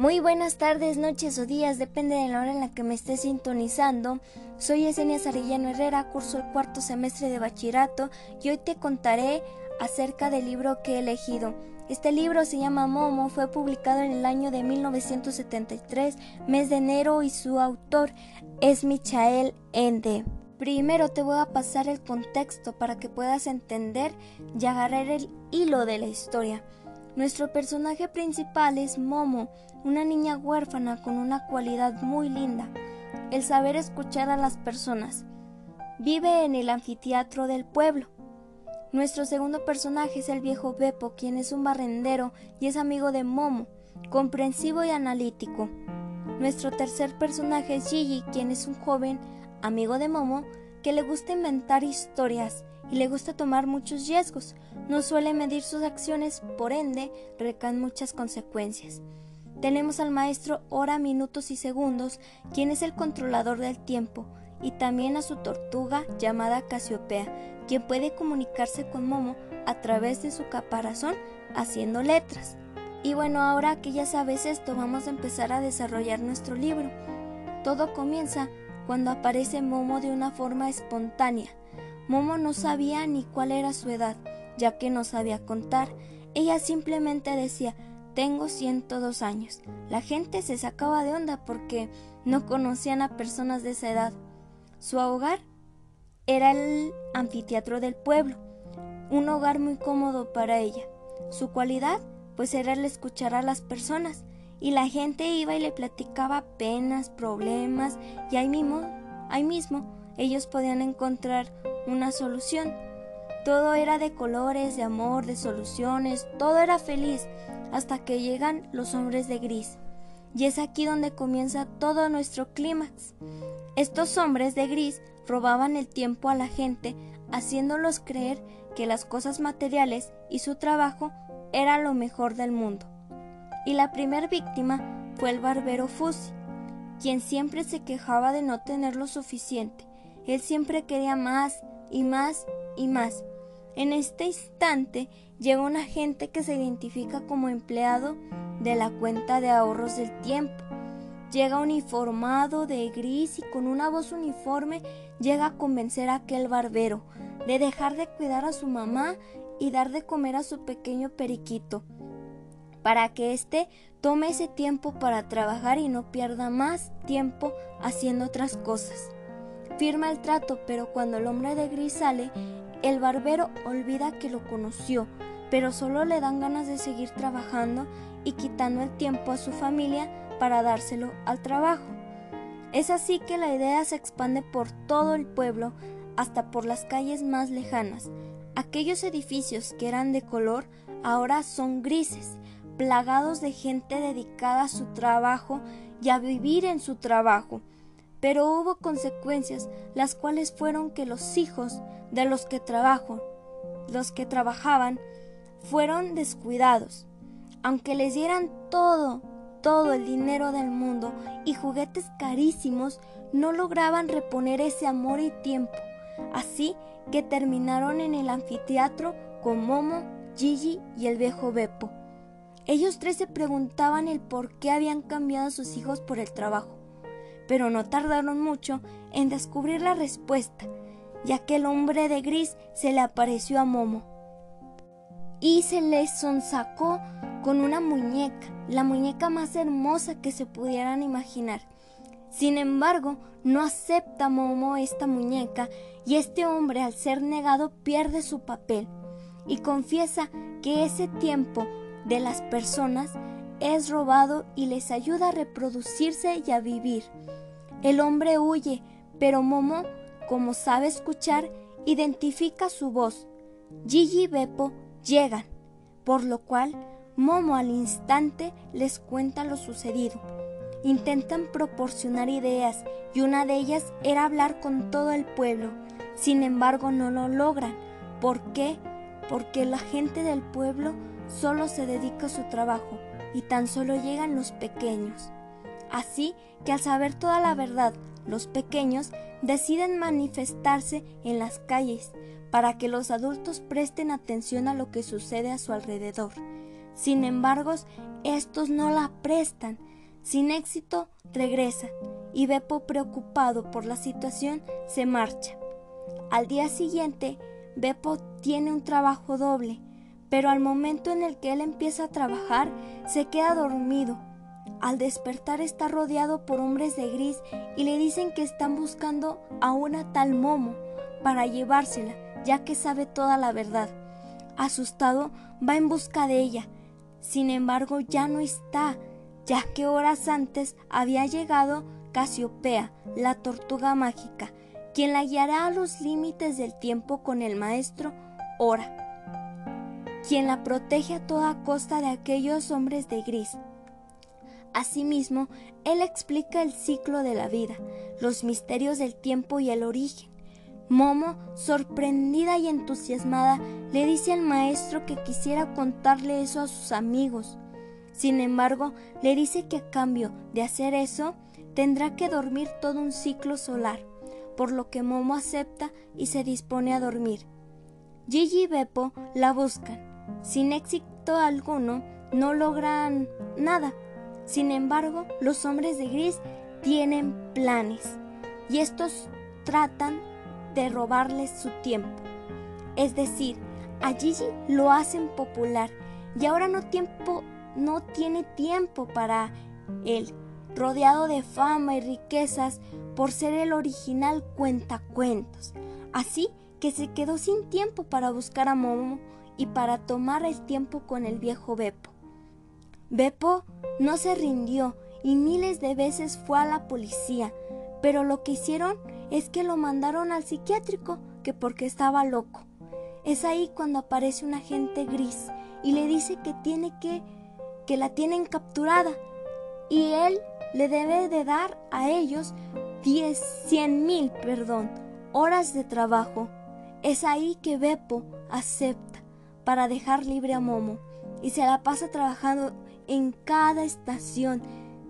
Muy buenas tardes, noches o días, depende de la hora en la que me estés sintonizando. Soy Esenia Sarillano Herrera, curso el cuarto semestre de bachillerato y hoy te contaré acerca del libro que he elegido. Este libro se llama Momo, fue publicado en el año de 1973, mes de enero, y su autor es Michael Ende. Primero te voy a pasar el contexto para que puedas entender y agarrar el hilo de la historia. Nuestro personaje principal es Momo, una niña huérfana con una cualidad muy linda, el saber escuchar a las personas. Vive en el anfiteatro del pueblo. Nuestro segundo personaje es el viejo Beppo, quien es un barrendero y es amigo de Momo, comprensivo y analítico. Nuestro tercer personaje es Gigi, quien es un joven amigo de Momo que le gusta inventar historias y le gusta tomar muchos riesgos. No suele medir sus acciones, por ende, recaen muchas consecuencias. Tenemos al maestro hora, minutos y segundos, quien es el controlador del tiempo, y también a su tortuga llamada Casiopea, quien puede comunicarse con Momo a través de su caparazón haciendo letras. Y bueno, ahora que ya sabes esto, vamos a empezar a desarrollar nuestro libro. Todo comienza cuando aparece Momo de una forma espontánea. Momo no sabía ni cuál era su edad, ya que no sabía contar. Ella simplemente decía, tengo 102 años. La gente se sacaba de onda porque no conocían a personas de esa edad. Su hogar era el anfiteatro del pueblo, un hogar muy cómodo para ella. Su cualidad, pues era el escuchar a las personas, y la gente iba y le platicaba penas, problemas, y ahí mismo, ahí mismo ellos podían encontrar una solución. Todo era de colores, de amor, de soluciones, todo era feliz, hasta que llegan los hombres de gris. Y es aquí donde comienza todo nuestro clímax. Estos hombres de gris robaban el tiempo a la gente, haciéndolos creer que las cosas materiales y su trabajo era lo mejor del mundo. Y la primera víctima fue el barbero Fusi, quien siempre se quejaba de no tener lo suficiente. Él siempre quería más y más y más. En este instante llega un agente que se identifica como empleado de la cuenta de ahorros del tiempo. Llega uniformado de gris y con una voz uniforme llega a convencer a aquel barbero de dejar de cuidar a su mamá y dar de comer a su pequeño periquito, para que éste tome ese tiempo para trabajar y no pierda más tiempo haciendo otras cosas. Firma el trato, pero cuando el hombre de gris sale, el barbero olvida que lo conoció, pero solo le dan ganas de seguir trabajando y quitando el tiempo a su familia para dárselo al trabajo. Es así que la idea se expande por todo el pueblo, hasta por las calles más lejanas. Aquellos edificios que eran de color ahora son grises, plagados de gente dedicada a su trabajo y a vivir en su trabajo. Pero hubo consecuencias, las cuales fueron que los hijos de los que trabajo, los que trabajaban, fueron descuidados. Aunque les dieran todo, todo el dinero del mundo y juguetes carísimos, no lograban reponer ese amor y tiempo. Así que terminaron en el anfiteatro con Momo, Gigi y el viejo Beppo. Ellos tres se preguntaban el por qué habían cambiado a sus hijos por el trabajo pero no tardaron mucho en descubrir la respuesta, ya que el hombre de gris se le apareció a Momo y se le sonsacó con una muñeca, la muñeca más hermosa que se pudieran imaginar. Sin embargo, no acepta Momo esta muñeca y este hombre al ser negado pierde su papel y confiesa que ese tiempo de las personas es robado y les ayuda a reproducirse y a vivir. El hombre huye, pero Momo, como sabe escuchar, identifica su voz. Gigi y Beppo llegan, por lo cual Momo al instante les cuenta lo sucedido. Intentan proporcionar ideas y una de ellas era hablar con todo el pueblo. Sin embargo, no lo logran. ¿Por qué? Porque la gente del pueblo solo se dedica a su trabajo y tan solo llegan los pequeños. Así que al saber toda la verdad, los pequeños deciden manifestarse en las calles para que los adultos presten atención a lo que sucede a su alrededor. Sin embargo, estos no la prestan, Sin éxito, regresa y Beppo, preocupado por la situación, se marcha. Al día siguiente, Beppo tiene un trabajo doble, pero al momento en el que él empieza a trabajar, se queda dormido. Al despertar está rodeado por hombres de gris y le dicen que están buscando a una tal Momo para llevársela, ya que sabe toda la verdad. Asustado, va en busca de ella. Sin embargo, ya no está, ya que horas antes había llegado Casiopea, la tortuga mágica, quien la guiará a los límites del tiempo con el maestro Ora, quien la protege a toda costa de aquellos hombres de gris. Asimismo, él explica el ciclo de la vida, los misterios del tiempo y el origen. Momo, sorprendida y entusiasmada, le dice al maestro que quisiera contarle eso a sus amigos. Sin embargo, le dice que a cambio de hacer eso, tendrá que dormir todo un ciclo solar, por lo que Momo acepta y se dispone a dormir. Gigi y Beppo la buscan. Sin éxito alguno, no logran nada. Sin embargo, los hombres de gris tienen planes y estos tratan de robarles su tiempo. Es decir, a Gigi lo hacen popular y ahora no, tiempo, no tiene tiempo para él rodeado de fama y riquezas por ser el original cuentacuentos. Así que se quedó sin tiempo para buscar a Momo y para tomar el tiempo con el viejo Beppo. Beppo no se rindió y miles de veces fue a la policía, pero lo que hicieron es que lo mandaron al psiquiátrico, que porque estaba loco. Es ahí cuando aparece un agente gris y le dice que tiene que que la tienen capturada y él le debe de dar a ellos diez, cien mil, perdón, horas de trabajo. Es ahí que Beppo acepta para dejar libre a Momo y se la pasa trabajando en cada estación,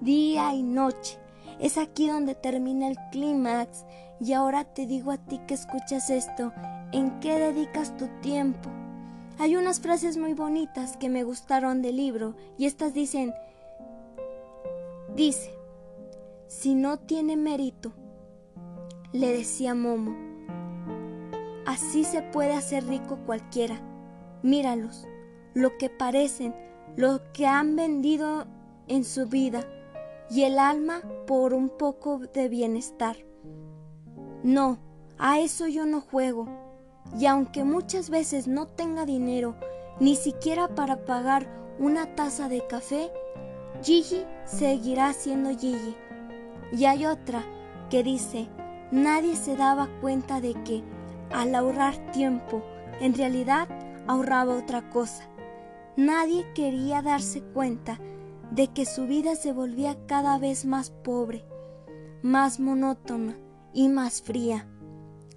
día y noche. Es aquí donde termina el clímax y ahora te digo a ti que escuchas esto, ¿en qué dedicas tu tiempo? Hay unas frases muy bonitas que me gustaron del libro y estas dicen, Dice, si no tiene mérito, le decía Momo, así se puede hacer rico cualquiera. Míralos, lo que parecen, lo que han vendido en su vida y el alma por un poco de bienestar. No, a eso yo no juego, y aunque muchas veces no tenga dinero, ni siquiera para pagar una taza de café, Gigi seguirá siendo Gigi. Y hay otra que dice, nadie se daba cuenta de que al ahorrar tiempo, en realidad ahorraba otra cosa. Nadie quería darse cuenta de que su vida se volvía cada vez más pobre, más monótona y más fría.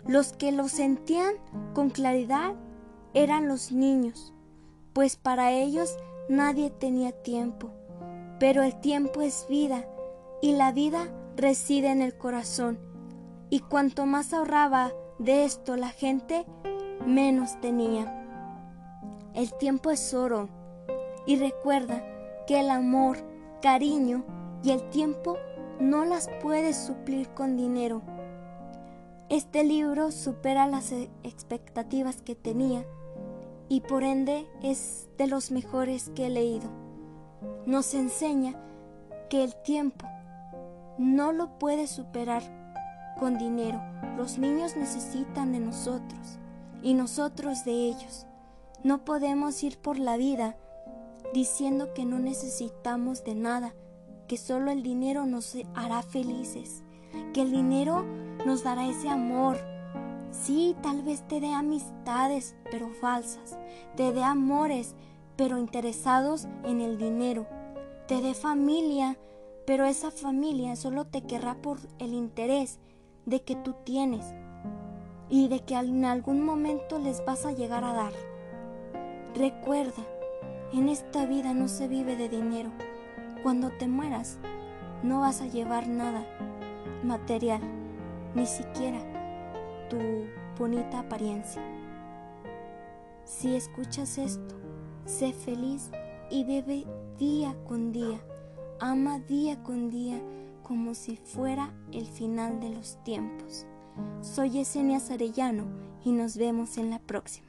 Los que lo sentían con claridad eran los niños, pues para ellos nadie tenía tiempo. Pero el tiempo es vida y la vida reside en el corazón. Y cuanto más ahorraba de esto la gente, menos tenía. El tiempo es oro y recuerda que el amor, cariño y el tiempo no las puedes suplir con dinero. Este libro supera las expectativas que tenía y por ende es de los mejores que he leído nos enseña que el tiempo no lo puede superar con dinero. Los niños necesitan de nosotros y nosotros de ellos. No podemos ir por la vida diciendo que no necesitamos de nada, que solo el dinero nos hará felices, que el dinero nos dará ese amor. Sí, tal vez te dé amistades, pero falsas, te dé amores, pero interesados en el dinero. Te dé familia, pero esa familia solo te querrá por el interés de que tú tienes y de que en algún momento les vas a llegar a dar. Recuerda, en esta vida no se vive de dinero. Cuando te mueras, no vas a llevar nada material, ni siquiera tu bonita apariencia. Si escuchas esto, Sé feliz y vive día con día, ama día con día como si fuera el final de los tiempos. Soy Yesenia Sarellano y nos vemos en la próxima.